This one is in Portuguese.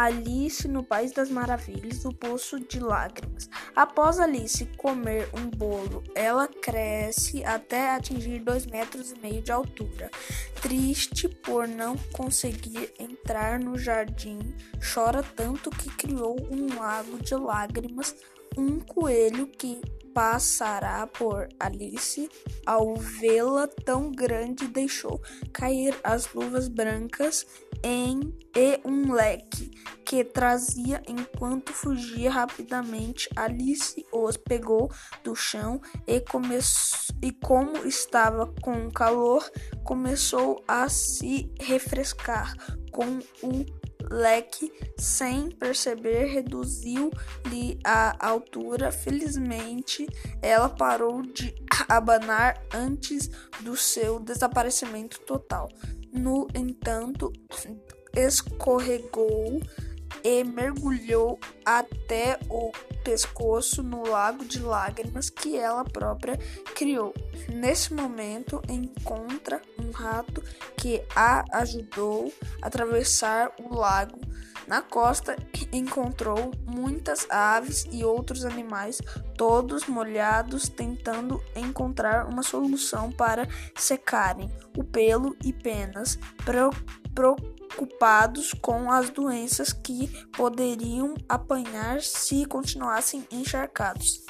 Alice no País das Maravilhas, o Poço de Lágrimas. Após Alice comer um bolo, ela cresce até atingir dois metros e meio de altura. Triste por não conseguir entrar no jardim, chora tanto que criou um lago de lágrimas. Um coelho que passará por Alice, ao vê-la tão grande, deixou cair as luvas brancas em e um leque que trazia enquanto fugia rapidamente. Alice os pegou do chão e começou e como estava com calor, começou a se refrescar com o leque, sem perceber, reduziu-lhe a altura. Felizmente, ela parou de abanar antes do seu desaparecimento total. No entanto, escorregou e mergulhou até o pescoço no lago de lágrimas que ela própria criou. Nesse momento, encontra um rato que a ajudou a atravessar o lago. Na costa, encontrou muitas aves e outros animais, todos molhados, tentando encontrar uma solução para secarem o pelo e penas. Pro, pro, preocupados com as doenças que poderiam apanhar se continuassem encharcados.